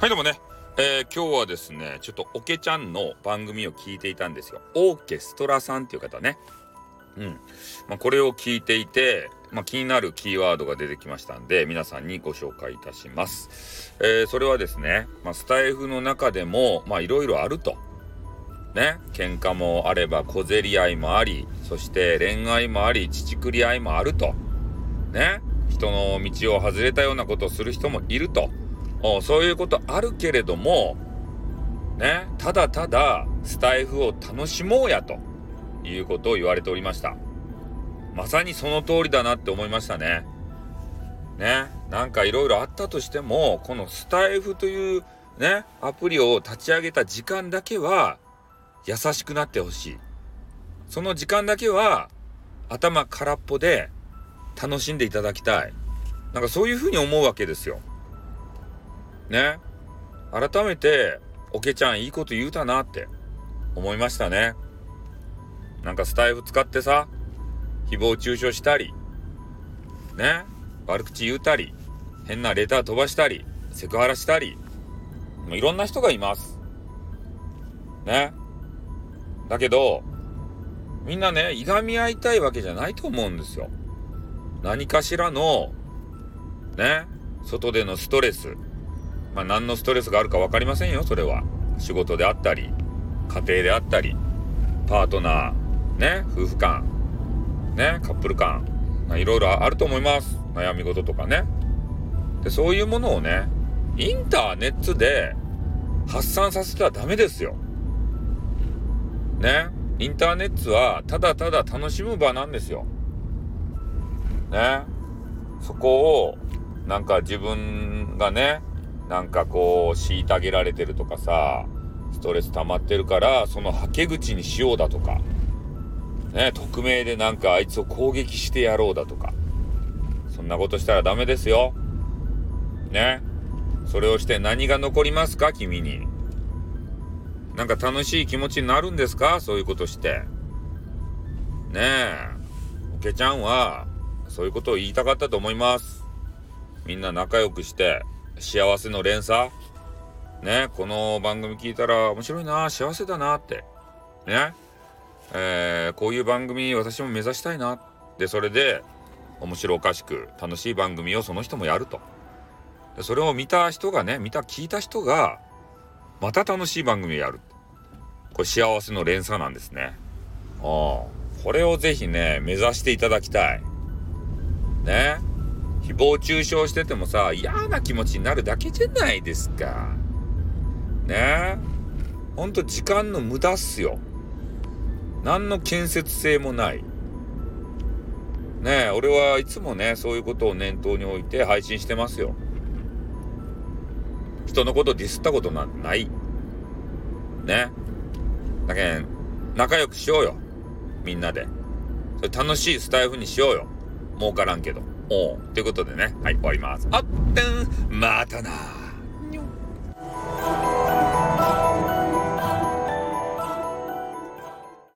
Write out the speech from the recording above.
はいどうもね、えー、今日はですねちょっとオケちゃんの番組を聞いていたんですよ。オーケストラさんっていう方ね。うん、まあ、これを聞いていて、まあ、気になるキーワードが出てきましたんで皆さんにご紹介いたします、えー、それはですね、まあ、スタイフの中でもいろいろあると。ね。喧嘩もあれば小競り合いもありそして恋愛もあり乳くり合いもあると。ね。人の道を外れたようなことをする人もいると。そういうことあるけれども、ね、ただただスタイフを楽しもうやということを言われておりました。まさにその通りだなって思いましたね。ね、なんかいろいろあったとしても、このスタイフというね、アプリを立ち上げた時間だけは優しくなってほしい。その時間だけは頭空っぽで楽しんでいただきたい。なんかそういうふうに思うわけですよ。ね。改めて、おけちゃんいいこと言うたなって思いましたね。なんかスタイフ使ってさ、誹謗中傷したり、ね。悪口言うたり、変なレター飛ばしたり、セクハラしたり、もういろんな人がいます。ね。だけど、みんなね、いがみ合いたいわけじゃないと思うんですよ。何かしらの、ね、外でのストレス、まあ、何のストレスがあるか分かりませんよ、それは。仕事であったり、家庭であったり、パートナー、ね、夫婦間、ね、カップル間、いろいろあると思います。悩み事とかね。で、そういうものをね、インターネットで発散させてはダメですよ。ね。インターネットはただただ楽しむ場なんですよ。ね。そこを、なんか自分がね、なんかこう、虐げられてるとかさ、ストレス溜まってるから、そのはけ口にしようだとか、ね、匿名でなんかあいつを攻撃してやろうだとか、そんなことしたらダメですよ。ね。それをして何が残りますか君に。なんか楽しい気持ちになるんですか？そういうことして。ねえ。おけちゃんは、そういうことを言いたかったと思います。みんな仲良くして、幸せの連鎖？ね、この番組聞いたら面白いな、幸せだなって。ね。えー、こういう番組私も目指したいな。で、それで面白おかしく楽しい番組をその人もやると。それを見た人がね、見た、聞いた人が、また楽しい番組をやる。これ幸せの連鎖なんですね。ああ。これをぜひね、目指していただきたい。ね。誹謗中傷しててもさ、嫌な気持ちになるだけじゃないですか。ねえ。ほんと時間の無駄っすよ。何の建設性もない。ねえ、俺はいつもね、そういうことを念頭に置いて配信してますよ。人のことディスったことなんてない。ね。だけん、仲良くしようよ。みんなで。それ楽しいスタイフにしようよ。儲からんけど。おということでね、はい、終わります。あってん、またな